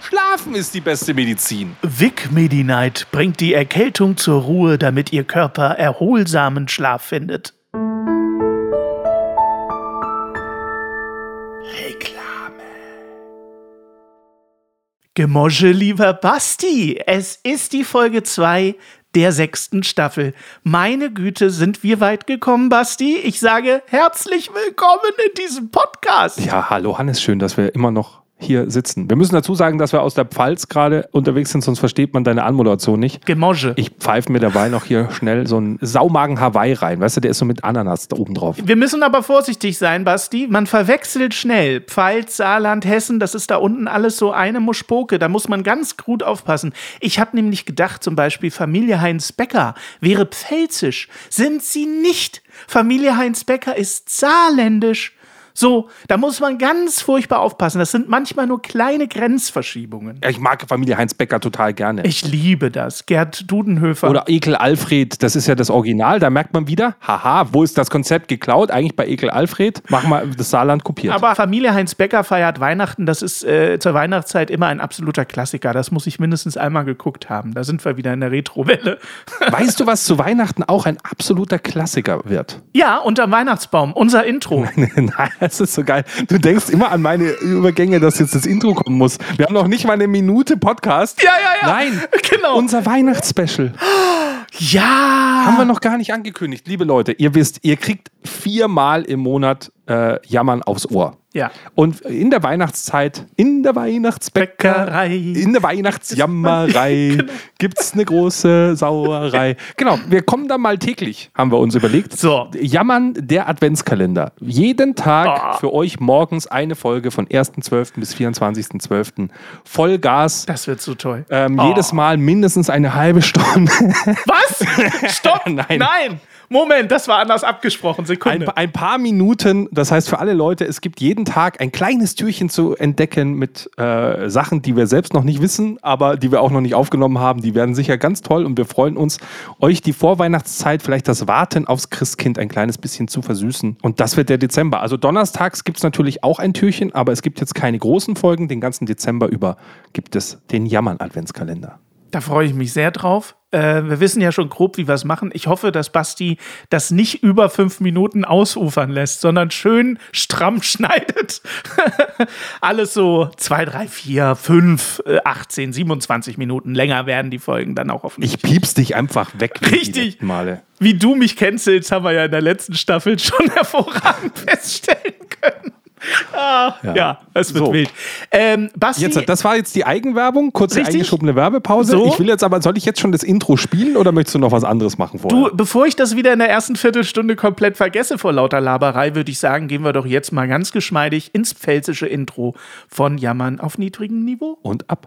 Schlafen ist die beste Medizin. Vic Medi-Night bringt die Erkältung zur Ruhe, damit Ihr Körper erholsamen Schlaf findet. Reklame. Gemosche, lieber Basti, es ist die Folge 2 der sechsten Staffel. Meine Güte, sind wir weit gekommen, Basti? Ich sage herzlich willkommen in diesem Podcast. Ja, hallo Hannes, schön, dass wir immer noch hier sitzen. Wir müssen dazu sagen, dass wir aus der Pfalz gerade unterwegs sind, sonst versteht man deine Anmoderation nicht. Gemosche. Ich pfeife mir dabei noch hier schnell so einen Saumagen Hawaii rein. Weißt du, der ist so mit Ananas da oben drauf. Wir müssen aber vorsichtig sein, Basti. Man verwechselt schnell. Pfalz, Saarland, Hessen, das ist da unten alles so eine Muschpoke. Da muss man ganz gut aufpassen. Ich habe nämlich gedacht, zum Beispiel Familie Heinz Becker wäre pfälzisch. Sind sie nicht. Familie Heinz Becker ist saarländisch. So, da muss man ganz furchtbar aufpassen. Das sind manchmal nur kleine Grenzverschiebungen. Ja, ich mag Familie Heinz Becker total gerne. Ich liebe das. Gerd Dudenhöfer. Oder Ekel Alfred, das ist ja das Original. Da merkt man wieder, haha, wo ist das Konzept geklaut? Eigentlich bei Ekel Alfred. Machen wir das Saarland kopiert. Aber Familie Heinz Becker feiert Weihnachten. Das ist äh, zur Weihnachtszeit immer ein absoluter Klassiker. Das muss ich mindestens einmal geguckt haben. Da sind wir wieder in der Retrowelle. weißt du, was zu Weihnachten auch ein absoluter Klassiker wird? Ja, unterm Weihnachtsbaum. Unser Intro. Nein, das ist so geil. Du denkst immer an meine Übergänge, dass jetzt das Intro kommen muss. Wir haben noch nicht mal eine Minute Podcast. Ja, ja, ja. Nein, genau. Unser Weihnachtsspecial. Ja. Haben wir noch gar nicht angekündigt. Liebe Leute, ihr wisst, ihr kriegt viermal im Monat äh, Jammern aufs Ohr. Ja. Und in der Weihnachtszeit, in der Weihnachtsbäckerei, in der Weihnachtsjammerei genau. gibt es eine große Sauerei. Genau, wir kommen da mal täglich, haben wir uns überlegt. So. Jammern der Adventskalender. Jeden Tag oh. für euch morgens eine Folge von 1.12. bis 24.12. Vollgas. Das wird so toll. Ähm, oh. Jedes Mal mindestens eine halbe Stunde. Was? Stopp! Nein. Nein. Moment, das war anders abgesprochen. Sekunde. Ein, ein, paar Minuten, das heißt für alle Leute, es gibt jeden Tag ein kleines Türchen zu entdecken mit äh, Sachen, die wir selbst noch nicht wissen, aber die wir auch noch nicht aufgenommen haben. Die werden sicher ganz toll und wir freuen uns, euch die Vorweihnachtszeit, vielleicht das Warten aufs Christkind ein kleines bisschen zu versüßen. Und das wird der Dezember. Also donnerstags gibt es natürlich auch ein Türchen, aber es gibt jetzt keine großen Folgen. Den ganzen Dezember über gibt es den Jammern-Adventskalender. Da freue ich mich sehr drauf. Äh, wir wissen ja schon grob, wie wir es machen. Ich hoffe, dass Basti das nicht über fünf Minuten ausufern lässt, sondern schön stramm schneidet. Alles so zwei, drei, vier, fünf, äh, 18, 27 Minuten länger werden die Folgen dann auch hoffentlich. Ich piepst dich einfach weg. Richtig. Male. Wie du mich cancelst, haben wir ja in der letzten Staffel schon hervorragend feststellen können. Ah, ja. ja, es wird so. wild. Ähm, Basti, jetzt, das war jetzt die Eigenwerbung, kurze richtig? eingeschobene Werbepause. So? Ich will jetzt aber, soll ich jetzt schon das Intro spielen oder möchtest du noch was anderes machen vorher? Du, bevor ich das wieder in der ersten Viertelstunde komplett vergesse vor lauter Laberei, würde ich sagen, gehen wir doch jetzt mal ganz geschmeidig ins pfälzische Intro von Jammern auf niedrigem Niveau. Und ab.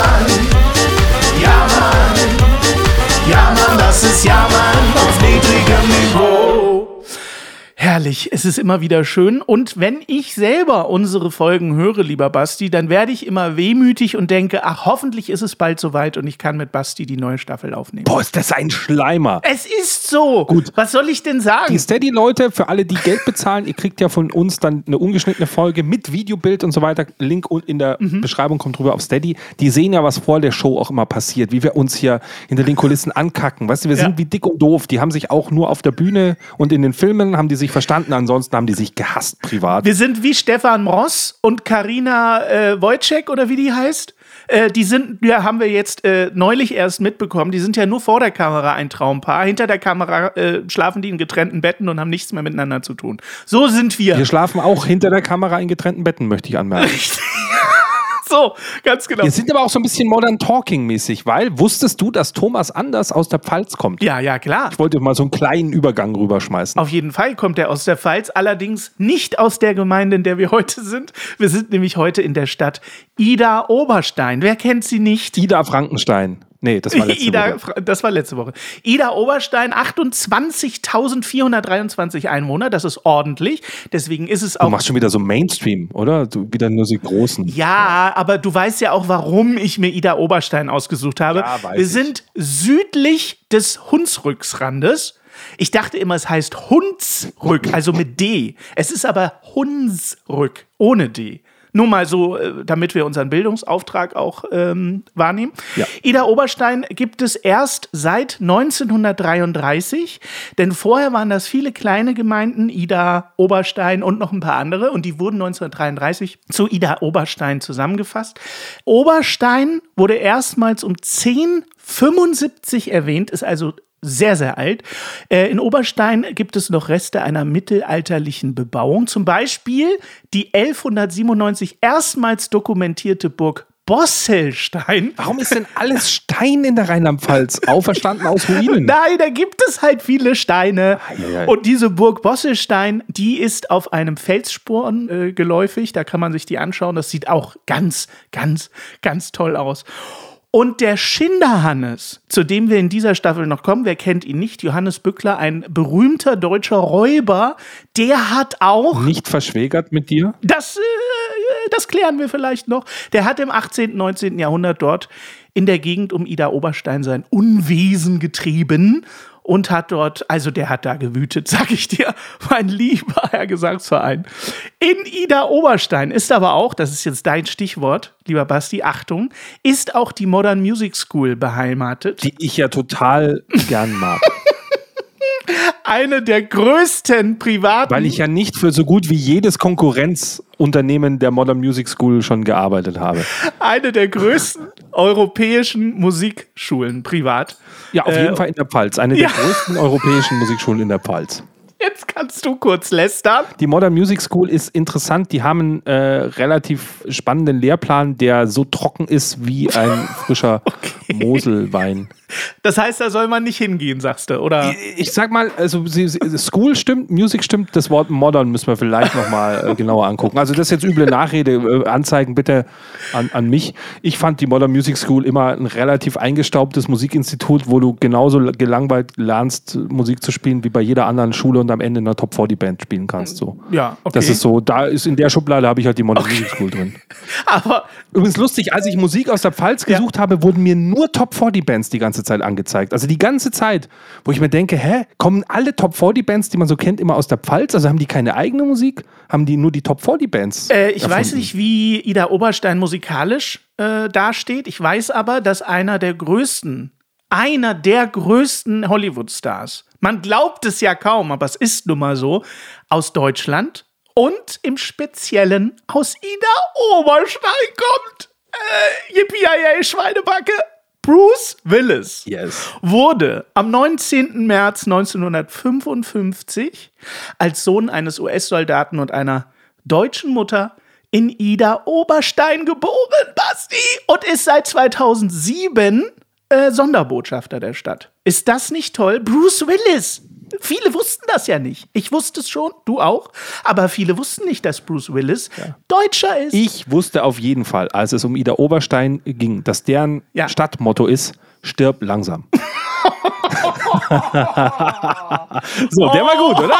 Herrlich, es ist immer wieder schön. Und wenn ich selber unsere Folgen höre, lieber Basti, dann werde ich immer wehmütig und denke, ach, hoffentlich ist es bald soweit und ich kann mit Basti die neue Staffel aufnehmen. Boah, ist das ein Schleimer. Es ist so. Gut. Was soll ich denn sagen? Die Steady-Leute, für alle, die Geld bezahlen, ihr kriegt ja von uns dann eine ungeschnittene Folge mit Videobild und so weiter. Link in der mhm. Beschreibung kommt drüber auf Steady. Die sehen ja, was vor der Show auch immer passiert, wie wir uns hier hinter den Kulissen ankacken. Weißt du, wir ja. sind wie dick und doof. Die haben sich auch nur auf der Bühne und in den Filmen haben die sich verstanden. Ansonsten haben die sich gehasst privat. Wir sind wie Stefan Ross und Karina äh, Wojcik oder wie die heißt. Äh, die sind, ja, haben wir jetzt äh, neulich erst mitbekommen, die sind ja nur vor der Kamera ein Traumpaar. Hinter der Kamera äh, schlafen die in getrennten Betten und haben nichts mehr miteinander zu tun. So sind wir. Wir schlafen auch hinter der Kamera in getrennten Betten, möchte ich anmerken. So, ganz genau. Wir sind aber auch so ein bisschen Modern Talking-mäßig, weil wusstest du, dass Thomas Anders aus der Pfalz kommt? Ja, ja, klar. Ich wollte mal so einen kleinen Übergang rüberschmeißen. Auf jeden Fall kommt er aus der Pfalz, allerdings nicht aus der Gemeinde, in der wir heute sind. Wir sind nämlich heute in der Stadt Ida Oberstein. Wer kennt sie nicht? Ida Frankenstein. Nee, das war letzte Ida, Woche. Das war letzte Woche. Ida Oberstein, 28.423 Einwohner, das ist ordentlich. Deswegen ist es Du auch. machst schon wieder so Mainstream, oder? Du wieder nur so die großen. Ja, aber du weißt ja auch, warum ich mir Ida Oberstein ausgesucht habe. Ja, Wir ich. sind südlich des Hunsrücksrandes. Ich dachte immer, es heißt Hunsrück, also mit D. Es ist aber Hunsrück, ohne D. Nur mal so, äh, damit wir unseren Bildungsauftrag auch ähm, wahrnehmen. Ja. Ida Oberstein gibt es erst seit 1933, denn vorher waren das viele kleine Gemeinden, Ida Oberstein und noch ein paar andere, und die wurden 1933 zu Ida Oberstein zusammengefasst. Oberstein wurde erstmals um 1075 erwähnt, ist also sehr, sehr alt. Äh, in Oberstein gibt es noch Reste einer mittelalterlichen Bebauung. Zum Beispiel die 1197 erstmals dokumentierte Burg Bosselstein. Warum ist denn alles Stein in der Rheinland-Pfalz? Auferstanden aus Ruinen. Nein, da gibt es halt viele Steine. Eieiei. Und diese Burg Bosselstein, die ist auf einem Felssporn äh, geläufig. Da kann man sich die anschauen. Das sieht auch ganz, ganz, ganz toll aus. Und der Schinderhannes, zu dem wir in dieser Staffel noch kommen, wer kennt ihn nicht? Johannes Bückler, ein berühmter deutscher Räuber, der hat auch Nicht verschwägert mit dir? das, äh, das klären wir vielleicht noch. Der hat im 18., 19. Jahrhundert dort in der Gegend um Ida Oberstein sein Unwesen getrieben und hat dort, also der hat da gewütet, sag ich dir, mein lieber Herr Gesangsverein. In Ida Oberstein ist aber auch, das ist jetzt dein Stichwort, lieber Basti, Achtung, ist auch die Modern Music School beheimatet. Die ich ja total gern mag. Eine der größten privaten. Weil ich ja nicht für so gut wie jedes Konkurrenzunternehmen der Modern Music School schon gearbeitet habe. eine der größten europäischen Musikschulen privat. Ja, auf Äh, jeden Fall in der Pfalz. Eine ja. der größten europäischen Musikschulen in der Pfalz. Jetzt kannst du kurz lästern. Die Modern Music School ist interessant. Die haben einen äh, relativ spannenden Lehrplan, der so trocken ist wie ein frischer Moselwein. Das heißt, da soll man nicht hingehen, sagst du, oder? Ich sag mal, also sie, sie, School stimmt, Music stimmt, das Wort Modern müssen wir vielleicht nochmal äh, genauer angucken. Also das ist jetzt üble Nachrede, äh, Anzeigen bitte an, an mich. Ich fand die Modern Music School immer ein relativ eingestaubtes Musikinstitut, wo du genauso gelangweilt lernst, Musik zu spielen, wie bei jeder anderen Schule und am Ende in einer Top 40 Band spielen kannst. So. Ja, okay. Das ist so, da ist in der Schublade habe ich halt die Modern Music School drin. Aber Übrigens lustig, als ich Musik aus der Pfalz gesucht habe, wurden mir nur Top 40 Bands die ganze Zeit angezeigt. Also die ganze Zeit, wo ich mir denke, hä, kommen alle Top 40 Bands, die man so kennt, immer aus der Pfalz? Also haben die keine eigene Musik? Haben die nur die Top 40 Bands? äh, ich erfunden? weiß nicht, wie Ida Oberstein musikalisch äh, dasteht. Ich weiß aber, dass einer der größten, einer der größten Hollywood-Stars, man glaubt es ja kaum, aber es ist nun mal so, aus Deutschland und im Speziellen aus Ida Oberstein kommt. Äh, Yippie Schweinebacke. Bruce Willis. Yes. wurde am 19. März 1955 als Sohn eines US-Soldaten und einer deutschen Mutter in Ida Oberstein geboren, Basti, und ist seit 2007 äh, Sonderbotschafter der Stadt. Ist das nicht toll? Bruce Willis. Viele wussten das ja nicht. Ich wusste es schon, du auch. Aber viele wussten nicht, dass Bruce Willis Deutscher ist. Ich wusste auf jeden Fall, als es um Ida Oberstein ging, dass deren Ja. Stadtmotto ist, stirb langsam. so, der war gut, oder?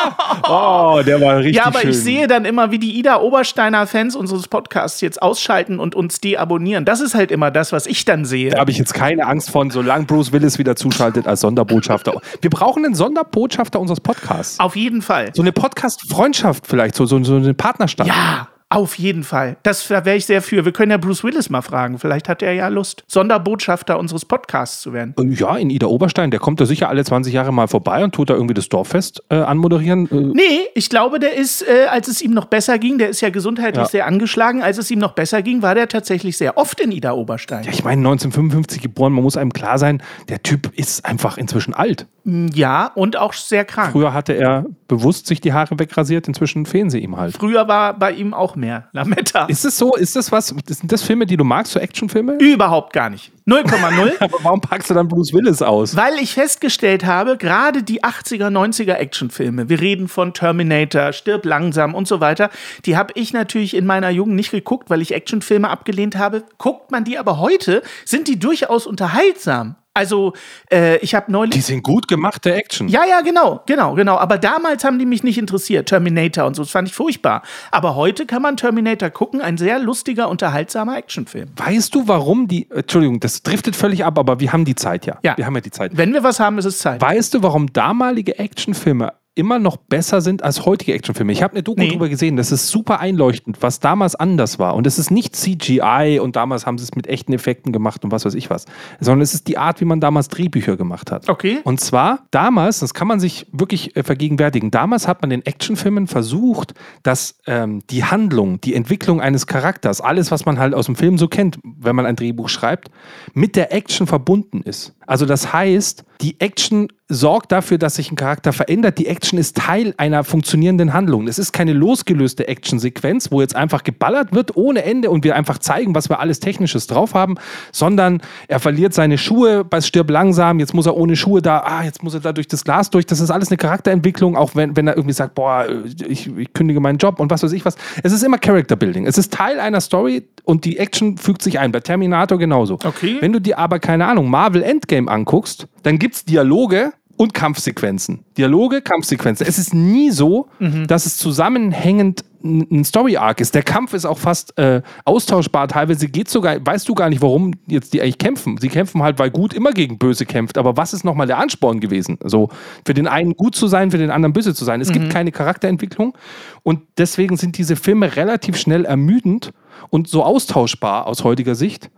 Oh, der war richtig Ja, aber schön. ich sehe dann immer, wie die Ida Obersteiner Fans unseres Podcasts jetzt ausschalten und uns deabonnieren. Das ist halt immer das, was ich dann sehe. Da habe ich jetzt keine Angst von, solange Bruce Willis wieder zuschaltet als Sonderbotschafter. Wir brauchen einen Sonderbotschafter unseres Podcasts. Auf jeden Fall. So eine Podcast-Freundschaft vielleicht, so, so, so eine Partnerschaft. Ja, Auf jeden Fall. Das, da wäre ich sehr für. Wir können ja Bruce Willis mal fragen. Vielleicht hat er ja Lust, Sonderbotschafter unseres Podcasts zu werden. Und ja, in Ida Oberstein, der kommt da sicher alle 20 Jahre mal vorbei und tut da irgendwie das Dorffest äh, anmoderieren. Äh, Nee, ich glaube, der ist, äh, als es ihm noch besser ging, der ist ja gesundheitlich Ja. sehr angeschlagen, als es ihm noch besser ging, war der tatsächlich sehr oft in Ida Oberstein. ich meine, 1955 geboren, man muss einem klar sein, der Typ ist einfach inzwischen alt. Ja, und auch sehr krank. Früher hatte er bewusst sich die Haare wegrasiert, inzwischen fehlen sie ihm halt. Früher war bei ihm auch mehr Lametta. Ist es so? Ist das was? Sind das Filme, die du magst, so Actionfilme? Überhaupt gar nicht. 0,0. Aber warum packst du dann Bruce Willis aus? Weil ich festgestellt habe, gerade die 80er, 90er Actionfilme, wir reden von Terminator, Stirb langsam und so weiter, die habe ich natürlich in meiner Jugend nicht geguckt, weil ich Actionfilme abgelehnt habe. Guckt man die aber heute, sind die durchaus unterhaltsam. Also, äh, ich habe neulich. Die sind gut gemachte Action. Ja, ja, genau, genau, genau. Aber damals haben die mich nicht interessiert. Terminator und so, das fand ich furchtbar. Aber heute kann man Terminator gucken, ein sehr lustiger, unterhaltsamer Actionfilm. Weißt du, warum die. Entschuldigung, das driftet völlig ab, aber wir haben die Zeit ja. Ja. Wir haben ja die Zeit. Wenn wir was haben, ist es Zeit. Weißt du, warum damalige Actionfilme immer noch besser sind als heutige Actionfilme? Ich habe eine Doku Nee. drüber gesehen. Das ist super einleuchtend, was damals anders war. Und es ist nicht CGI und damals haben sie es mit echten Effekten gemacht und was weiß ich was, sondern es ist die Art, wie man damals Drehbücher gemacht hat. Okay. Und zwar damals, das kann man sich wirklich äh, vergegenwärtigen, damals hat man den Actionfilmen versucht, dass ähm, die Handlung, die Entwicklung eines Charakters, alles, was man halt aus dem Film so kennt, wenn man ein Drehbuch schreibt, mit der Action verbunden ist. Also das heißt, die Action sorgt dafür, dass sich ein Charakter verändert. Die Action ist Teil einer funktionierenden Handlung. Es ist keine losgelöste Actionsequenz, wo jetzt einfach geballert wird ohne Ende und wir einfach zeigen, was wir alles Technisches drauf haben, sondern er verliert seine Schuhe bei Stirb langsam, jetzt muss er ohne Schuhe da, ah, jetzt muss er da durch das Glas durch. Das ist alles eine Charakterentwicklung, auch wenn, wenn er irgendwie sagt, boah, ich, ich kündige meinen Job und was weiß ich was. Es ist immer Character Building. Es ist Teil einer Story und die Action fügt sich ein. Bei Terminator genauso. Okay. Wenn du dir aber, keine Ahnung, Marvel Endgame anguckst, dann gibt es Dialoge und Kampfsequenzen. Dialoge, Kampfsequenzen. Es ist nie so, dass es zusammenhängend ein Story-Arc ist. Der Kampf ist auch fast äh, austauschbar. Teilweise geht sogar, weißt du gar nicht, warum jetzt die eigentlich kämpfen. Sie kämpfen halt, weil gut immer gegen böse kämpft. Aber was ist nochmal der Ansporn gewesen? So, für den einen gut zu sein, für den anderen böse zu sein. Es gibt keine Charakterentwicklung. Und deswegen sind diese Filme relativ schnell ermüdend und so austauschbar aus heutiger Sicht.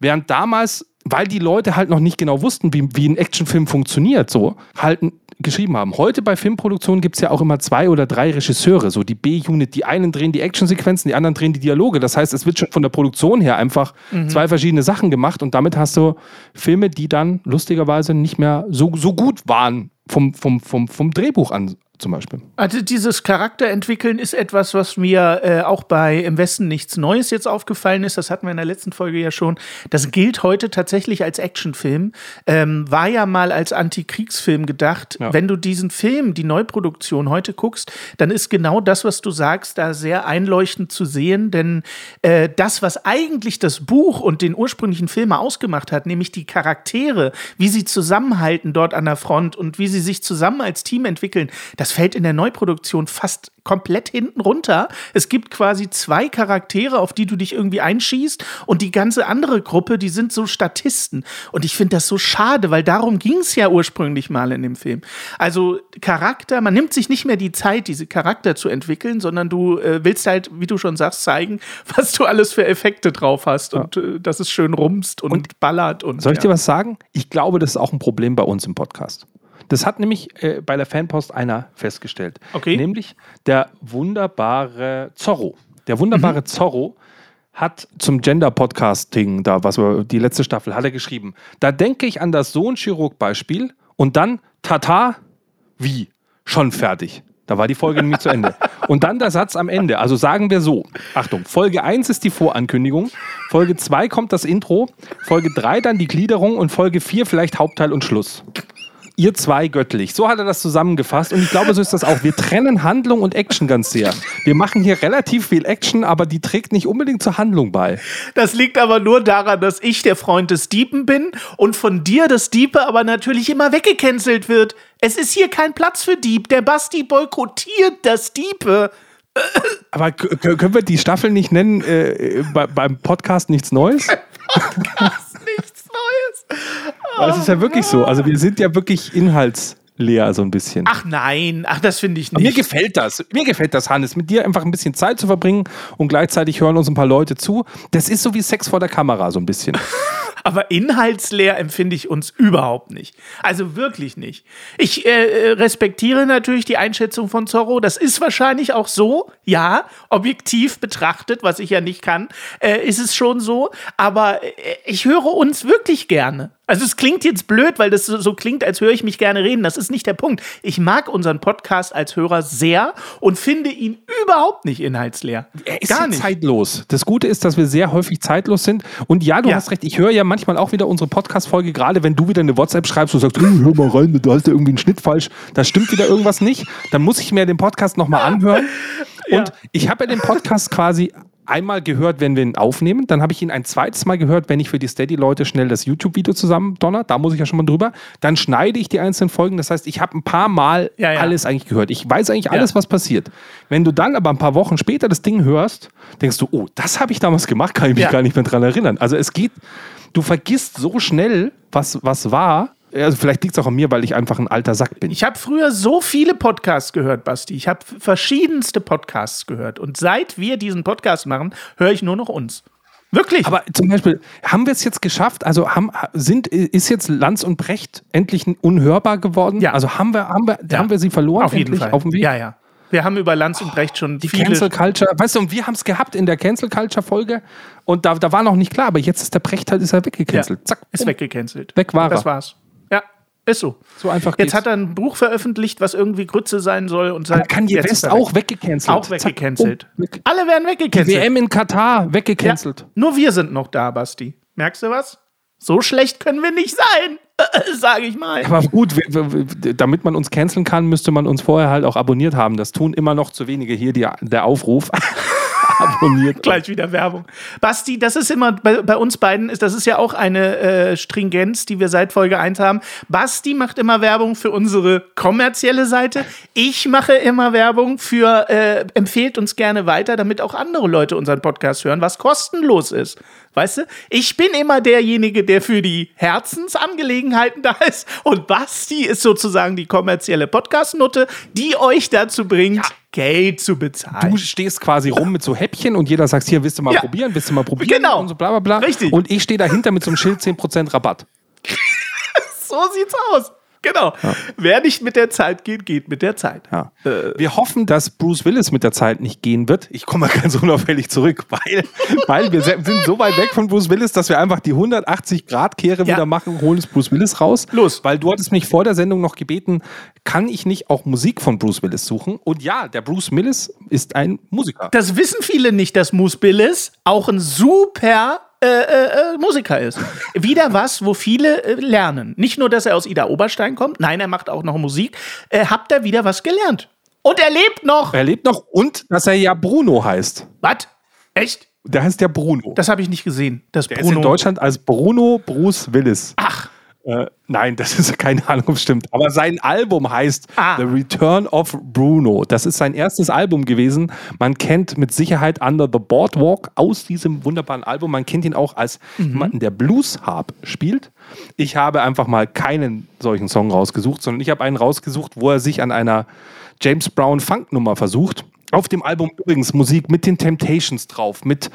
Während damals, weil die Leute halt noch nicht genau wussten, wie, wie ein Actionfilm funktioniert, so, halt geschrieben haben. Heute bei Filmproduktionen gibt es ja auch immer zwei oder drei Regisseure, so die B-Unit. Die einen drehen die Actionsequenzen, die anderen drehen die Dialoge. Das heißt, es wird schon von der Produktion her einfach zwei verschiedene Sachen gemacht und damit hast du Filme, die dann lustigerweise nicht mehr so, so gut waren vom, vom, vom, vom Drehbuch an zum Beispiel. Also dieses Charakterentwickeln ist etwas, was mir äh, auch bei Im Westen nichts Neues jetzt aufgefallen ist. Das hatten wir in der letzten Folge ja schon. Das gilt heute tatsächlich als Actionfilm. Ähm, war ja mal als Antikriegsfilm gedacht. Ja. Wenn du diesen Film, die Neuproduktion heute guckst, dann ist genau das, was du sagst, da sehr einleuchtend zu sehen. Denn äh, das, was eigentlich das Buch und den ursprünglichen Film ausgemacht hat, nämlich die Charaktere, wie sie zusammenhalten dort an der Front und wie sie sich zusammen als Team entwickeln, das fällt in der Neuproduktion fast komplett hinten runter. Es gibt quasi zwei Charaktere, auf die du dich irgendwie einschießt und die ganze andere Gruppe, die sind so Statisten. Und ich finde das so schade, weil darum ging es ja ursprünglich mal in dem Film. Also Charakter, man nimmt sich nicht mehr die Zeit, diese Charakter zu entwickeln, sondern du äh, willst halt, wie du schon sagst, zeigen, was du alles für Effekte drauf hast und äh, dass es schön rumst und, ballert und Soll ich ja. dir was sagen? Ich glaube, das ist auch ein Problem bei uns im Podcast. Das hat nämlich äh, bei der Fanpost einer festgestellt. Okay. Nämlich der wunderbare Zorro. Der wunderbare Zorro hat zum Gender-Podcasting, da was wir, die letzte Staffel, hat er geschrieben. Da denke ich an das Sohn-Chirurg-Beispiel und dann Tata, wie? Schon fertig. Da war die Folge nämlich zu Ende. Und dann der Satz am Ende. Also sagen wir so: Achtung, Folge 1 ist die Vorankündigung, Folge 2 kommt das Intro, Folge 3 dann die Gliederung und Folge 4 vielleicht Hauptteil und Schluss. Ihr zwei göttlich. So hat er das zusammengefasst und ich glaube, so ist das auch. Wir trennen Handlung und Action ganz sehr. Wir machen hier relativ viel Action, aber die trägt nicht unbedingt zur Handlung bei. Das liegt aber nur daran, dass ich der Freund des Diepen bin und von dir das Diepe aber natürlich immer weggecancelt wird. Es ist hier kein Platz für Dieb. Der Basti boykottiert das Diepe. Aber können wir die Staffel nicht nennen, äh, bei, beim Podcast nichts Neues? Nichts Neues. Weil es ist ja wirklich so. Also wir sind ja wirklich Inhalts. leer so ein bisschen. Ach nein, ach, das finde ich Aber Mir nicht. gefällt das. Mir gefällt das, Hannes, mit dir einfach ein bisschen Zeit zu verbringen und gleichzeitig hören uns ein paar Leute zu. Das ist so wie Sex vor der Kamera, so ein bisschen. Aber inhaltsleer empfinde ich uns überhaupt nicht. Also wirklich nicht. Ich äh, respektiere natürlich die Einschätzung von Zorro. Das ist wahrscheinlich auch so, ja, objektiv betrachtet, was ich ja nicht kann, äh, ist es schon so. Aber äh, ich höre uns wirklich gerne. Also es klingt jetzt blöd, weil das so, so klingt, als höre ich mich gerne reden. Das ist nicht der Punkt. Ich mag unseren Podcast als Hörer sehr und finde ihn überhaupt nicht inhaltsleer. Er ist Gar ja nicht. zeitlos. Das Gute ist, dass wir sehr häufig zeitlos sind. Und ja, du Ja. hast recht, ich höre ja manchmal auch wieder unsere Podcast-Folge, gerade wenn du wieder eine WhatsApp schreibst und sagst, "Hey, hör mal rein, da hast du irgendwie einen Schnitt falsch, da stimmt wieder irgendwas nicht. Dann muss ich mir den Podcast nochmal anhören. Und ich habe ja den Podcast quasi einmal gehört, wenn wir ihn aufnehmen. Dann habe ich ihn ein zweites Mal gehört, wenn ich für die Steady-Leute schnell das YouTube-Video zusammen donner. Da muss ich ja schon mal drüber. Dann schneide ich die einzelnen Folgen. Das heißt, ich habe ein paar Mal Ja, ja. alles eigentlich gehört. Ich weiß eigentlich alles, was passiert. Wenn du dann aber ein paar Wochen später das Ding hörst, denkst du, oh, das habe ich damals gemacht, kann ich mich Ja. gar nicht mehr dran erinnern. Also es geht, du vergisst so schnell, was, was war. Also vielleicht liegt es auch an mir, weil ich einfach ein alter Sack bin. Ich habe früher so viele Podcasts gehört, Basti. Ich habe verschiedenste Podcasts gehört. Und seit wir diesen Podcast machen, höre ich nur noch uns. Wirklich. Aber zum Beispiel, haben wir es jetzt geschafft? Also haben, sind, ist jetzt Lanz und Brecht endlich unhörbar geworden? Ja. Also haben wir, haben wir, Ja. haben wir sie verloren? auf jeden Fall. Auf dem Weg? Ja, ja. Wir haben über Lanz und Brecht schon Die viele. Cancel Culture, weißt du, und wir haben es gehabt in der Cancel Culture Folge und da, da war noch nicht klar, aber jetzt ist der Brecht halt, ist er ja, weggecancelt. Zack, ist bumm. weggecancelt. Weg war Das er. war's. Ja, ist so. So einfach Jetzt geht's. hat er ein Buch veröffentlicht, was irgendwie Grütze sein soll. Und seit Kanye jetzt West auch weggecancelt. Auch weggecancelt. Bumm, weg. Alle werden weggecancelt. WM in Katar, ja, weggecancelt. nur wir sind noch da, Basti. Merkst du was? So schlecht können wir nicht sein, sage ich mal. Aber gut, damit man uns canceln kann, müsste man uns vorher halt auch abonniert haben. Das tun immer noch zu wenige hier, die, der Aufruf. abonniert. Gleich wieder Werbung. Basti, das ist immer bei, bei uns beiden, ist, das ist ja auch eine äh, Stringenz, die wir seit Folge 1 haben. Basti macht immer Werbung für unsere kommerzielle Seite. Ich mache immer Werbung für, äh, empfehlt uns gerne weiter, damit auch andere Leute unseren Podcast hören, was kostenlos ist. Weißt du? Ich bin immer derjenige, der für die Herzensangelegenheiten da ist. Und Basti ist sozusagen die kommerzielle Podcast-Nutte, die euch dazu bringt, Geld zu bezahlen. Du stehst quasi rum mit so Häppchen und jeder sagt, hier, willst du mal Ja. probieren, willst du mal probieren Genau. und so bla bla bla. Richtig. Und ich stehe dahinter mit so einem Schild 10% Rabatt. So sieht's aus. Genau. Wer nicht mit der Zeit geht, geht mit der Zeit. Ja. Wir hoffen, dass Bruce Willis mit der Zeit nicht gehen wird. Ich komme mal ganz unauffällig zurück, weil, weil wir sind so weit weg von Bruce Willis, dass wir einfach die 180-Grad-Kehre Ja. wieder machen, holen es Bruce Willis raus. Los. Weil du hattest mich vor der Sendung noch gebeten, kann ich nicht auch Musik von Bruce Willis suchen? Und ja, der Bruce Willis ist ein Musiker. Das wissen viele nicht, dass Moose Billis auch ein super äh, äh, äh, Musiker ist. Wieder was, wo viele äh, lernen. Nicht nur, dass er aus Ida Oberstein kommt, nein, er macht auch noch Musik. Äh, habt ihr wieder was gelernt? Und er lebt noch. Er lebt noch und dass er ja Bruno heißt. Was? Echt? Der heißt ja Bruno. Das habe ich nicht gesehen. Das Der ist in Deutschland als Bruno Bruce Willis. Ach, Äh, nein, das ist keine Ahnung, ob es stimmt. Aber sein Album heißt Ah. The Return of Bruno. Das ist sein erstes Album gewesen. Man kennt mit Sicherheit Under the Boardwalk aus diesem wunderbaren Album. Man kennt ihn auch als Mhm. jemanden, der Blues Harp spielt. Ich habe einfach mal keinen solchen Song rausgesucht, sondern ich habe einen rausgesucht, wo er sich an einer James Brown Funk-Nummer versucht. Auf dem Album übrigens Musik mit den Temptations drauf, mit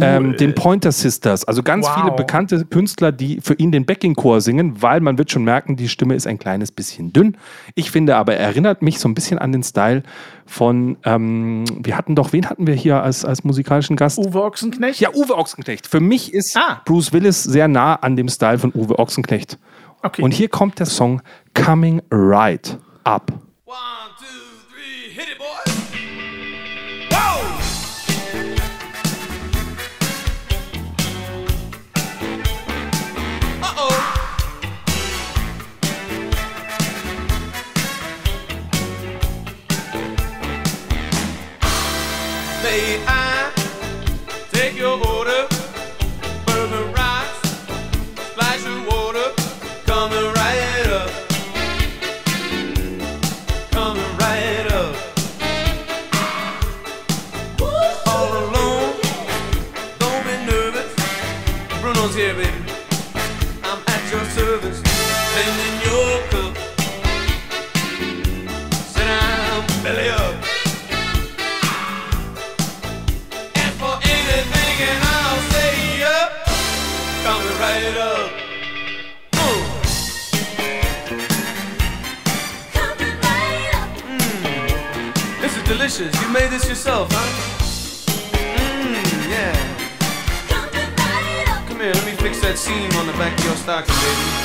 ähm, den Pointer Sisters, also ganz Wow. viele bekannte Künstler, die für ihn den Backing-Chor singen, weil man wird schon merken, die Stimme ist ein kleines bisschen dünn. Ich finde aber, er erinnert mich so ein bisschen an den Style von, ähm, wir hatten doch, wen hatten wir hier als, als musikalischen Gast? Uwe Ochsenknecht? Ja, Uwe Ochsenknecht. Für mich ist Ah. Bruce Willis sehr nah an dem Style von Uwe Ochsenknecht. Okay. Und hier kommt der Song Coming Right Up. One, delicious. You made this yourself, huh? Mmm, yeah. Come here, let me fix that seam on the back of your stocking, baby.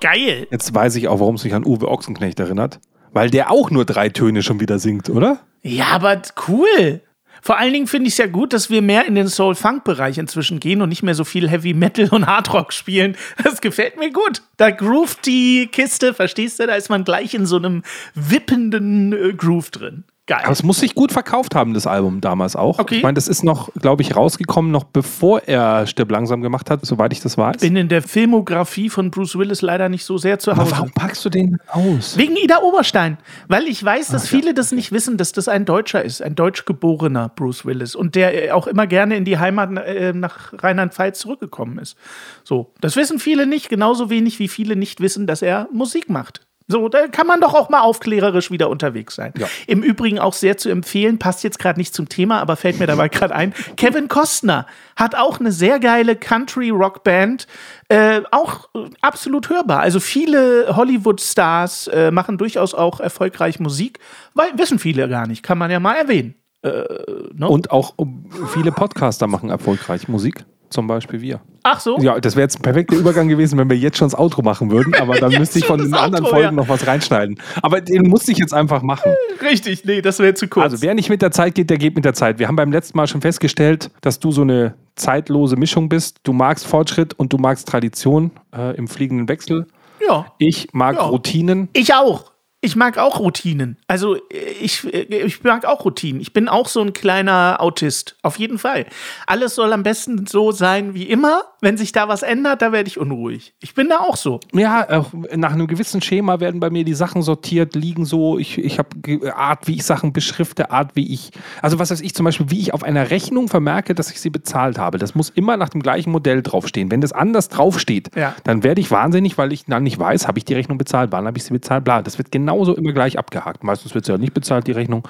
Geil. Jetzt weiß ich auch, warum es mich an Uwe Ochsenknecht erinnert. Weil der auch nur drei Töne schon wieder singt, oder? Ja, aber cool. Vor allen Dingen finde ich es ja gut, dass wir mehr in den Soul-Funk-Bereich inzwischen gehen und nicht mehr so viel Heavy Metal und Hardrock spielen. Das gefällt mir gut. Da groovt die Kiste, verstehst du? Da ist man gleich in so einem wippenden äh, Groove drin. Geil. Aber es muss sich gut verkauft haben, das Album damals auch. Okay. Ich meine, das ist noch, glaube ich, rausgekommen, noch bevor er Stirb langsam gemacht hat, soweit ich das weiß. Bin in der Filmografie von Bruce Willis leider nicht so sehr zu Aber Hause. warum packst du den aus? Wegen Ida Oberstein. Weil ich weiß, dass viele das nicht wissen, dass das ein Deutscher ist, ein deutsch geborener Bruce Willis und der äh, auch immer gerne in die Heimat äh, nach Rheinland-Pfalz zurückgekommen ist. So, das wissen viele nicht, genauso wenig wie viele nicht wissen, dass er Musik macht. So, da kann man doch auch mal aufklärerisch wieder unterwegs sein. Ja. Im Übrigen auch sehr zu empfehlen, passt jetzt gerade nicht zum Thema, aber fällt mir dabei gerade ein. Kevin Costner hat auch eine sehr geile Country-Rock-Band, äh, auch äh, absolut hörbar. Also viele Hollywood-Stars äh, machen durchaus auch erfolgreich Musik, weil wissen viele gar nicht, kann man ja mal erwähnen. ne? Und auch um, viele Podcaster machen erfolgreich Musik. Zum Beispiel wir. Ach so? Ja, das wäre jetzt ein perfekter Übergang gewesen, wenn wir jetzt schon das Outro machen würden, aber dann müsste ich von den das anderen Outro, Folgen ja. noch was reinschneiden. Aber den musste ich jetzt einfach machen. Richtig, nee, das wäre zu kurz. Also wer nicht mit der Zeit geht, der geht mit der Zeit. Wir haben beim letzten Mal schon festgestellt, dass du so eine zeitlose Mischung bist. Du magst Fortschritt und du magst Tradition äh, im fliegenden Wechsel. ja. Ich mag Ja. Routinen. Ich auch. Ich mag auch Routinen. Also ich, ich mag auch Routinen. Ich bin auch so ein kleiner Autist. Auf jeden Fall. Alles soll am besten so sein wie immer. Wenn sich da was ändert, da werde ich unruhig. Ich bin da auch so. Ja, nach einem gewissen Schema werden bei mir die Sachen sortiert, liegen so. Ich, ich habe Art, wie ich Sachen beschrifte, Art, wie ich. Also, was weiß ich zum Beispiel, wie ich auf einer Rechnung vermerke, dass ich sie bezahlt habe. Das muss immer nach dem gleichen Modell draufstehen. Wenn das anders draufsteht, Ja. dann werde ich wahnsinnig, weil ich dann nicht weiß, habe ich die Rechnung bezahlt, wann habe ich sie bezahlt, bla. Das wird genauso immer gleich abgehakt. Meistens wird sie ja nicht bezahlt, die Rechnung.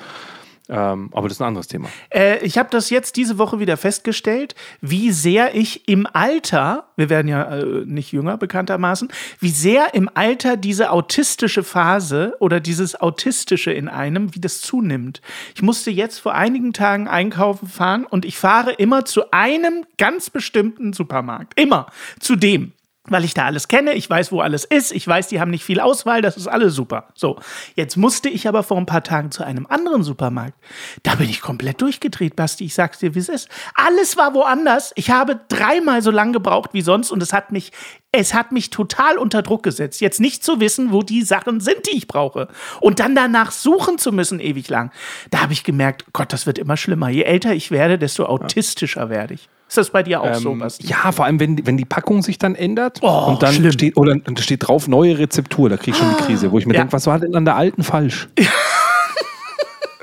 Ähm, aber das ist ein anderes Thema. Äh, ich habe das jetzt diese Woche wieder festgestellt, wie sehr ich im Alter, wir werden ja äh, nicht jünger bekanntermaßen, wie sehr im Alter diese autistische Phase oder dieses Autistische in einem, wie das zunimmt. Ich musste jetzt vor einigen Tagen einkaufen fahren und ich fahre immer zu einem ganz bestimmten Supermarkt. Immer zu dem. Weil ich da alles kenne, ich weiß, wo alles ist, ich weiß, die haben nicht viel Auswahl, das ist alles super. So, jetzt musste ich aber vor ein paar Tagen zu einem anderen Supermarkt. Da bin ich komplett durchgedreht, Basti, ich sag's dir, wie es ist. Alles war woanders. Ich habe dreimal so lange gebraucht wie sonst und es hat mich, es hat mich total unter Druck gesetzt, jetzt nicht zu wissen, wo die Sachen sind, die ich brauche. Und dann danach suchen zu müssen, ewig lang. Da habe ich gemerkt, Gott, das wird immer schlimmer. Je älter ich werde, desto autistischer werde ich. Ist das bei dir auch so, Ähm, Basti? ja, vor allem, wenn, wenn die Packung sich dann ändert Oh, und dann schlimm. steht, oder und da steht drauf neue Rezeptur, da kriege ich schon die Krise, wo ich mir Ja. denke, was war denn an der alten falsch?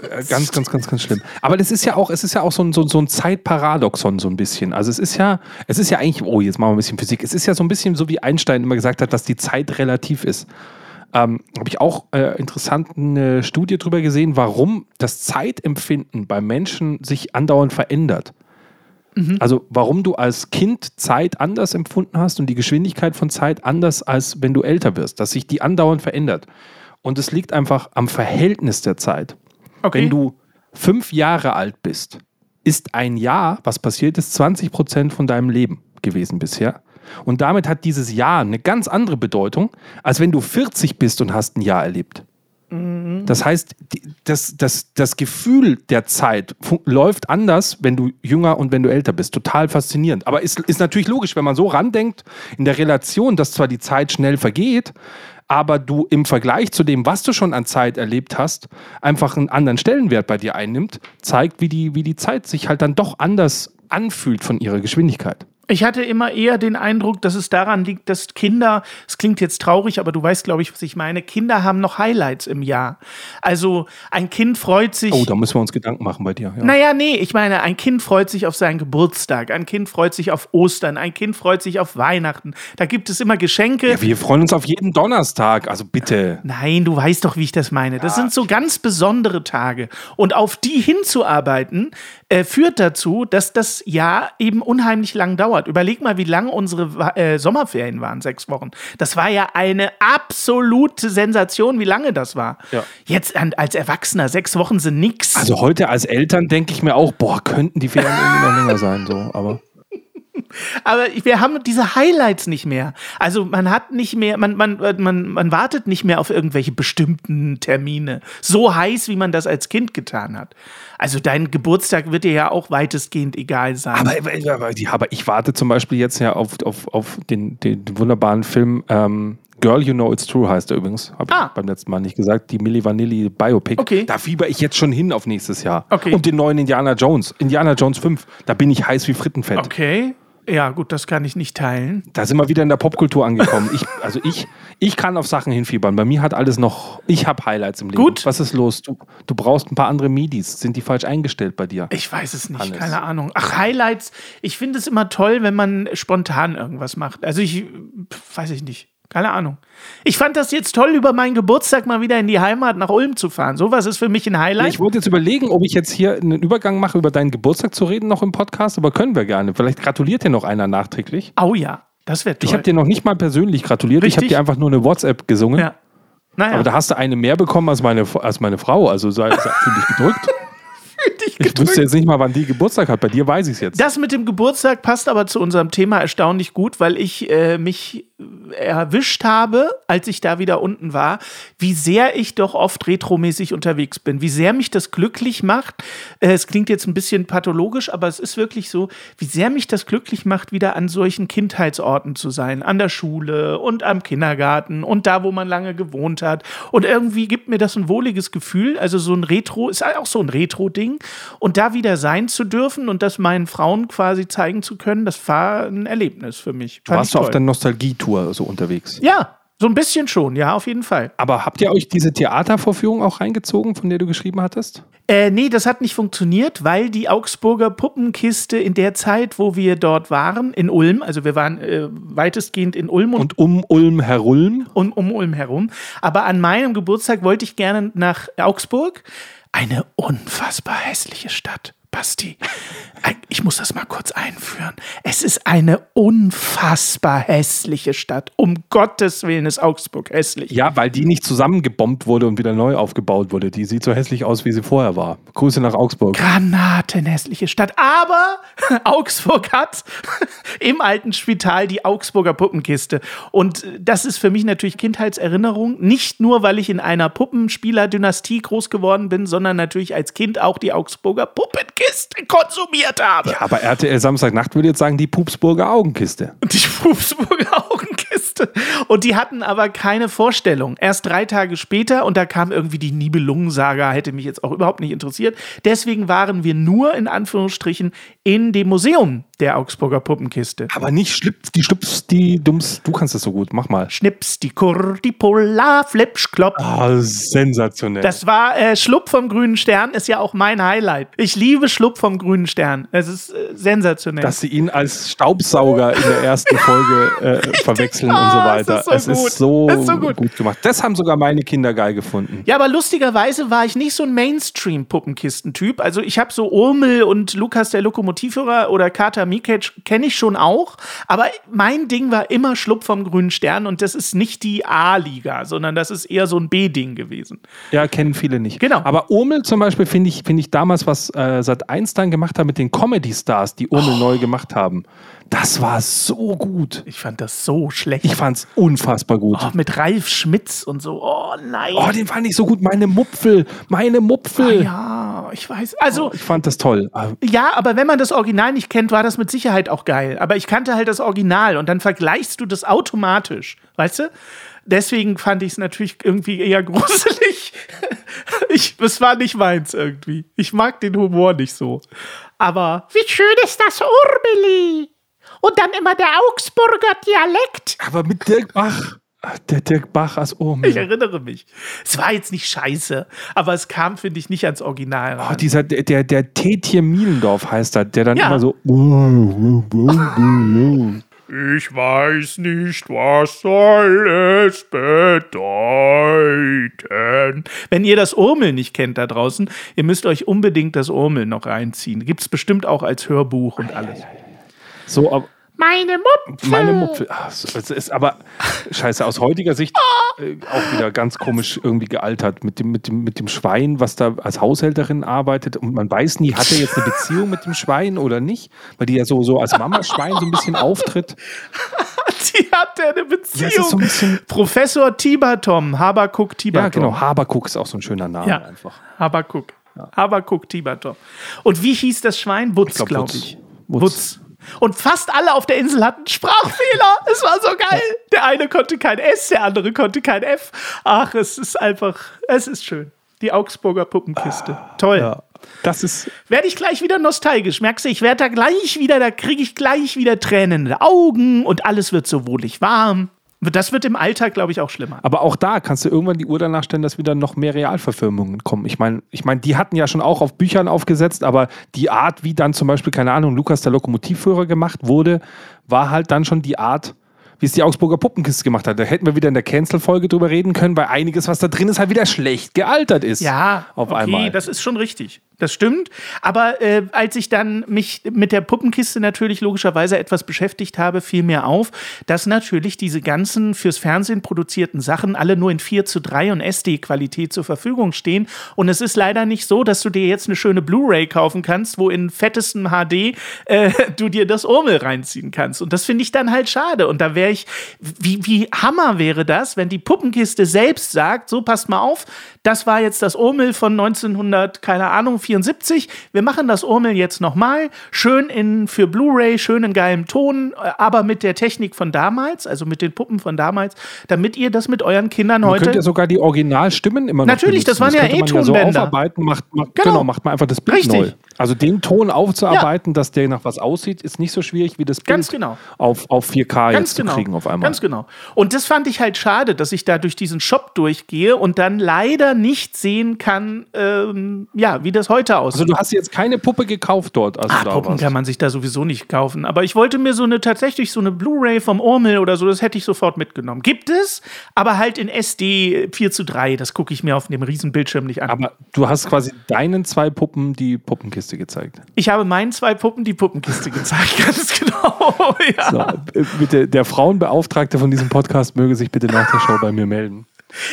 Äh, Ganz, ganz, ganz, ganz schlimm. Aber das ist ja auch, es ist ja auch so ein, so, so ein Zeitparadoxon, so ein bisschen. Also es ist ja, es ist ja eigentlich, oh, jetzt machen wir ein bisschen Physik. Es ist ja so ein bisschen so, wie Einstein immer gesagt hat, dass die Zeit relativ ist. Ähm, Habe ich auch äh, interessant eine Studie drüber gesehen, warum das Zeitempfinden bei Menschen sich andauernd verändert. Also warum du als Kind Zeit anders empfunden hast und die Geschwindigkeit von Zeit anders, als wenn du älter wirst, dass sich die andauernd verändert. Und es liegt einfach am Verhältnis der Zeit. Okay. Wenn du fünf Jahre alt bist, ist ein Jahr, was passiert ist, 20 Prozent von deinem Leben gewesen bisher. Und damit hat dieses Jahr eine ganz andere Bedeutung, als wenn du 40 bist und hast ein Jahr erlebt. Das heißt, das, das, das Gefühl der Zeit läuft anders, wenn du jünger und wenn du älter bist. Total faszinierend. Aber ist, ist natürlich logisch, wenn man so randenkt, in der Relation, dass zwar die Zeit schnell vergeht, aber du im Vergleich zu dem, was du schon an Zeit erlebt hast, einfach einen anderen Stellenwert bei dir einnimmt, zeigt, wie die, wie die Zeit sich halt dann doch anders anfühlt von ihrer Geschwindigkeit. Ich hatte immer eher den Eindruck, dass es daran liegt, dass Kinder, es klingt jetzt traurig, aber du weißt, glaube ich, was ich meine, Kinder haben noch Highlights im Jahr. Also ein Kind freut sich. Oh, da müssen wir uns Gedanken machen bei dir. Ja. Naja, nee, ich meine, ein Kind freut sich auf seinen Geburtstag, ein Kind freut sich auf Ostern, ein Kind freut sich auf Weihnachten. Da gibt es immer Geschenke. Ja, wir freuen uns auf jeden Donnerstag, also bitte. Nein, du weißt doch, wie ich das meine. Das sind so ganz besondere Tage. Und auf die hinzuarbeiten, äh, führt dazu, dass das Jahr eben unheimlich lang dauert. Überleg mal, wie lang unsere äh, Sommerferien waren, sechs Wochen. Das war ja eine absolute Sensation, wie lange das war. Ja. Jetzt an, als Erwachsener, sechs Wochen sind nix. Also heute als Eltern denke ich mir auch, boah, könnten die Ferien irgendwie noch länger sein, so, aber. Aber wir haben diese Highlights nicht mehr. Also man hat nicht mehr, man, man, man, man wartet nicht mehr auf irgendwelche bestimmten Termine. So heiß, wie man das als Kind getan hat. Also dein Geburtstag wird dir ja auch weitestgehend egal sein. Aber, aber, aber, ich warte zum Beispiel jetzt ja auf, auf, auf den, den, wunderbaren Film ähm, Girl You Know It's True heißt er übrigens. Habe ich Ah. beim letzten Mal nicht gesagt. Die Milli Vanilli Biopic. Okay. Da fieber ich jetzt schon hin auf nächstes Jahr. Okay. Und den neuen Indiana Jones. Indiana Jones 5. Da bin ich heiß wie Frittenfett. okay. Ja, gut, das kann ich nicht teilen. Da sind wir wieder in der Popkultur angekommen. Ich, also ich, ich kann auf Sachen hinfiebern. Bei mir hat alles noch. Ich habe Highlights im Leben. Gut. Was ist los? Du, du brauchst ein paar andere Midis. Sind die falsch eingestellt bei dir? Ich weiß es nicht, Hannes. keine Ahnung. Ach, Highlights. Ich finde es immer toll, wenn man spontan irgendwas macht. Also ich, weiß ich nicht. Keine Ahnung. Ich fand das jetzt toll, über meinen Geburtstag mal wieder in die Heimat nach Ulm zu fahren. Sowas ist für mich ein Highlight. Ich wollte jetzt überlegen, ob ich jetzt hier einen Übergang mache, über deinen Geburtstag zu reden, noch im Podcast, aber können wir gerne. Vielleicht gratuliert dir noch einer nachträglich. oh ja, das wäre toll. Ich habe dir noch nicht mal persönlich gratuliert. Ich habe Richtig. dir einfach nur eine WhatsApp gesungen. ja. Naja, Aber da hast du eine mehr bekommen als meine, als meine Frau. Also sei, sei fühl dich gedrückt. dich Ich wüsste jetzt nicht mal, wann die Geburtstag hat. Bei dir weiß ich es jetzt. Das mit dem Geburtstag passt aber zu unserem Thema erstaunlich gut, weil ich äh, mich erwischt habe, als ich da wieder unten war, wie sehr ich doch oft retromäßig unterwegs bin, wie sehr mich das glücklich macht. Äh, es klingt jetzt ein bisschen pathologisch, aber es ist wirklich so, wie sehr mich das glücklich macht, wieder an solchen Kindheitsorten zu sein, an der Schule und am Kindergarten und da, wo man lange gewohnt hat. Und irgendwie gibt mir das ein wohliges Gefühl. Also so ein Retro ist auch so ein Retro-Ding. Und da wieder sein zu dürfen und das meinen Frauen quasi zeigen zu können, das war ein Erlebnis für mich. Fand Warst du auf der Nostalgie-Tour so unterwegs? Ja, so ein bisschen schon, ja, auf jeden Fall. Aber habt ihr euch diese Theatervorführung auch reingezogen, von der du geschrieben hattest? Äh, nee, das hat nicht funktioniert, weil die Augsburger Puppenkiste in der Zeit, wo wir dort waren, in Ulm, also wir waren äh, weitestgehend in Ulm und Und um Ulm herulm? um, um Ulm herum. Aber an meinem Geburtstag wollte ich gerne nach Augsburg. Eine unfassbar hässliche Stadt. Basti, ich muss das mal kurz einführen. Es ist eine unfassbar hässliche Stadt. Um Gottes Willen ist Augsburg hässlich. Ja, weil die nicht zusammengebombt wurde und wieder neu aufgebaut wurde. Die sieht so hässlich aus, wie sie vorher war. Grüße nach Augsburg. Granatenhässliche Stadt. Aber Augsburg hat im alten Spital die Augsburger Puppenkiste. Und das ist für mich natürlich Kindheitserinnerung. Nicht nur, weil ich in einer Puppenspieler-Dynastie groß geworden bin, sondern natürlich als Kind auch die Augsburger Puppenkiste konsumiert habe. Aber RTL Samstagnacht würde jetzt sagen, die Pupsburger Augenkiste. Und die Pupsburger Augenkiste. Und die hatten aber keine Vorstellung. Erst drei Tage später und da kam irgendwie die Nibelungensaga, hätte mich jetzt auch überhaupt nicht interessiert. Deswegen waren wir nur in Anführungsstrichen in dem Museum der Augsburger Puppenkiste. Aber nicht schlüpf, die schlüpfs, die dumms. Du kannst das so gut, mach mal. Schnips, die Kurr, die Pulla, Flipsch, Klopp. Ah, sensationell. Das war äh, Schlupp vom grünen Stern, ist ja auch mein Highlight. Ich liebe Schlupp vom grünen Stern. Es ist äh, sensationell. dass sie ihn als Staubsauger in der ersten Folge äh, verwechseln und so Ah, weiter. ist so es gut. ist so, Es ist so gut. gut. gemacht. Das haben sogar meine Kinder geil gefunden. Ja, aber lustigerweise war ich nicht so ein Mainstream-Puppenkistentyp. Also ich habe so Urmel und Lukas der Lokomotivführer oder Kater Mikic kenne ich schon auch. Aber mein Ding war immer Schlupp vom grünen Stern und das ist nicht die A-Liga, sondern das ist eher so ein B-Ding gewesen. Ja, kennen viele nicht. Genau. Aber Urmel zum Beispiel finde ich, finde ich damals, was äh, Sat 1 dann gemacht hat mit den Comedy-Stars, die Urmel neu gemacht haben. Das war so gut. Ich fand das so schlecht. Ich fand's unfassbar gut. oh, mit Ralf Schmitz und so. Oh nein. Oh, den fand ich so gut. Meine Mupfel, meine Mupfel. ja, ich weiß. Also, Ich fand das toll. Ah, Ja, aber wenn man das Original nicht kennt, war das mit Sicherheit auch geil. Aber ich kannte halt das Original und dann vergleichst du das automatisch, weißt du? Deswegen fand ich es natürlich irgendwie eher gruselig. Ich, es war nicht meins irgendwie. Ich mag den Humor nicht so. Aber wie schön ist das Urbeli? Und dann immer der Augsburger Dialekt. Aber mit Dirk Bach. Der Dirk Bach als Ich Urmel. erinnere mich. Es war jetzt nicht scheiße, aber es kam, finde ich, nicht ans Original. Oh, ran. dieser, der, der, Tetje Mielendorf heißt er, der dann Ja. immer so. Ich weiß nicht, was soll es bedeuten. Wenn ihr das Urmel nicht kennt da draußen, ihr müsst euch unbedingt das Urmel noch reinziehen. Gibt es bestimmt auch als Hörbuch und alles. So, aber Meine Mupfel. meine Mupfel. Ach, es ist aber scheiße, aus heutiger Sicht äh, auch wieder ganz komisch irgendwie gealtert. Mit dem, mit, dem, mit dem Schwein, was da als Haushälterin arbeitet. Und man weiß nie, hat er jetzt eine Beziehung mit dem Schwein oder nicht? Weil die ja so, so als Mama-Schwein so ein bisschen auftritt. Die hat ja eine Beziehung. Ja, so ein bisschen- Professor Tibertom, Habakuk Tibertom. Ja, genau. Habakuk ist auch so ein schöner Name Ja. einfach. Habakuk. Habakuk Tibertom. Und wie hieß das Schwein? Glaub, glaube ich. Wutz. Wutz. Und fast alle auf der Insel hatten Sprachfehler. Es war so geil. Der eine konnte kein S, der andere konnte kein F. Ach, es ist einfach, es ist schön. Die Augsburger Puppenkiste. Toll. Ja. Das ist Werde ich gleich wieder nostalgisch. Merkst du, ich werde da gleich wieder, da kriege ich gleich wieder Tränen in den Augen und alles wird so wohlig warm. Das wird im Alltag, glaube ich, auch schlimmer. Aber auch da kannst du irgendwann die Uhr danach stellen, dass wieder noch mehr Realverfilmungen kommen. Ich meine, ich meine, die hatten ja schon auch auf Büchern aufgesetzt, aber die Art, wie dann zum Beispiel, keine Ahnung, Lukas der Lokomotivführer gemacht wurde, war halt dann schon die Art, wie es die Augsburger Puppenkiste gemacht hat. Da hätten wir wieder in der Cancel-Folge drüber reden können, weil einiges, was da drin ist, halt wieder schlecht gealtert ist. Ja, auf okay, einmal. das ist schon richtig. Das stimmt. Aber äh, als ich dann mich mit der Puppenkiste natürlich logischerweise etwas beschäftigt habe, fiel mir auf, dass natürlich diese ganzen fürs Fernsehen produzierten Sachen alle nur in 4 zu 3 und SD-Qualität zur Verfügung stehen. Und es ist leider nicht so, dass du dir jetzt eine schöne Blu-ray kaufen kannst, wo in fettestem HD äh, du dir das Urmel reinziehen kannst. Und das finde ich dann halt schade. Und da wäre ich, wie, wie Hammer wäre das, wenn die Puppenkiste selbst sagt, so passt mal auf, das war jetzt das Urmel von 1900, keine Ahnung, 74. Wir machen das Urmel jetzt nochmal. Schön in, für Blu-ray, schön in geilem Ton, äh, aber mit der Technik von damals, also mit den Puppen von damals, damit ihr das mit euren Kindern Man heute. könnte ja sogar die Originalstimmen immer noch Natürlich, das benutzen. waren ja könnte man so E-Tonbänder. aufarbeiten, macht, macht, Genau. genau. macht man einfach das Bild Richtig. neu. Also den Ton aufzuarbeiten, dass der nach was aussieht, ist nicht so schwierig wie das Bild Ganz genau. auf, auf 4K Ganz jetzt genau. zu kriegen auf einmal. Ganz genau. Und das fand ich halt schade, dass ich da durch diesen Shop durchgehe und dann leider nicht sehen kann, ähm, ja, wie das heute aussieht. Also du hast jetzt keine Puppe gekauft dort, als du da Puppen warst. kann man sich da sowieso nicht kaufen. Aber ich wollte mir so eine tatsächlich so eine Blu-ray vom Urmel oder so, das hätte ich sofort mitgenommen. Gibt es, aber halt in SD 4 zu 3. Das gucke ich mir auf dem riesen Bildschirm nicht an. Aber du hast quasi deinen zwei Puppen die Puppenkiste gezeigt. ich habe meinen zwei Puppen die Puppenkiste gezeigt, ganz genau. ja. So, äh, bitte, der Frauenbeauftragte von diesem Podcast möge sich bitte nach der Show bei mir melden.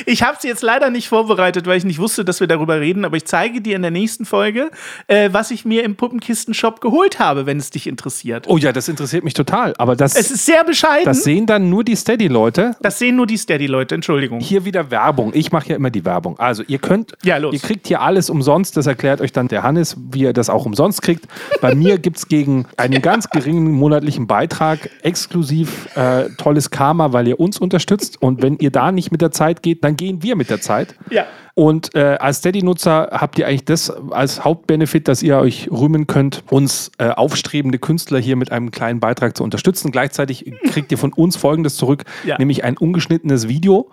Ich habe es jetzt leider nicht vorbereitet, weil ich nicht wusste, dass wir darüber reden, aber ich zeige dir in der nächsten Folge, äh, was ich mir im Puppenkistenshop geholt habe, wenn es dich interessiert. Oh ja, das interessiert mich total. Aber das, Es ist sehr bescheiden. das sehen dann nur die Steady-Leute. das sehen nur die Steady-Leute, Entschuldigung. Hier wieder Werbung. Ich mache ja immer die Werbung. Also ihr könnt, Ja, los. ihr kriegt hier alles umsonst. Das erklärt euch dann der Hannes, wie ihr das auch umsonst kriegt. Bei mir gibt es gegen einen ganz geringen monatlichen Beitrag exklusiv äh, tolles Karma, weil ihr uns unterstützt. Und wenn ihr da nicht mit der Zeit geht, dann gehen wir mit der Zeit. Ja. Und äh, als Steady-Nutzer habt ihr eigentlich das als Hauptbenefit, dass ihr euch rühmen könnt, uns äh, aufstrebende Künstler hier mit einem kleinen Beitrag zu unterstützen. Gleichzeitig kriegt ihr von uns Folgendes zurück, Ja. nämlich ein ungeschnittenes Video,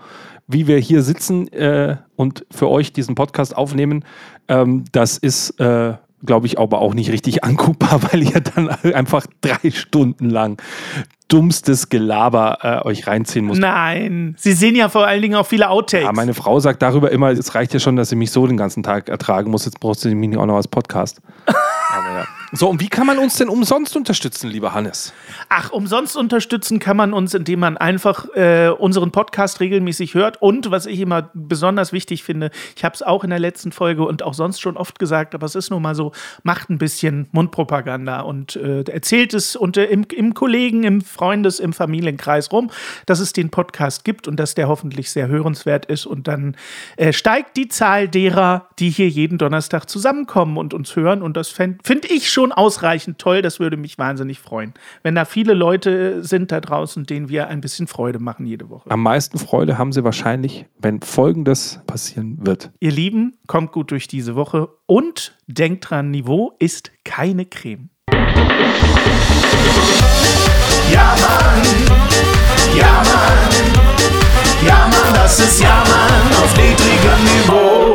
wie wir hier sitzen äh, und für euch diesen Podcast aufnehmen. Ähm, das ist, äh, glaube ich, aber auch nicht richtig anguckbar, weil ihr dann einfach drei Stunden lang dummstes Gelaber äh, euch reinziehen müsst. Nein, sie sehen ja vor allen Dingen auch viele Outtakes. Ja, meine Frau sagt darüber immer, es reicht ja schon, dass sie mich so den ganzen Tag ertragen muss. Jetzt brauchst du mich nicht auch noch als Podcast. Aber ja. So, und wie kann man uns denn umsonst unterstützen, lieber Hannes? Ach, umsonst unterstützen kann man uns, indem man einfach äh, unseren Podcast regelmäßig hört. Und was ich immer besonders wichtig finde, ich habe es auch in der letzten Folge und auch sonst schon oft gesagt, aber es ist nun mal so, macht ein bisschen Mundpropaganda und äh, erzählt es unter, im, im Kollegen, im Freundes-, im Familienkreis rum, dass es den Podcast gibt und dass der hoffentlich sehr hörenswert ist. Und dann äh, steigt die Zahl derer, die hier jeden Donnerstag zusammenkommen und uns hören. Und das finde ich schon ausreichend toll. Das würde mich wahnsinnig freuen. Wenn da viele Leute sind da draußen, denen wir ein bisschen Freude machen jede Woche. Am meisten Freude haben sie wahrscheinlich, wenn Folgendes passieren wird. Ihr Lieben, kommt gut durch diese Woche und denkt dran, Niveau ist keine Creme. Ja, Mann. Ja, Mann. Ja, Mann, das ist Ja, Mann auf niedrigem Niveau.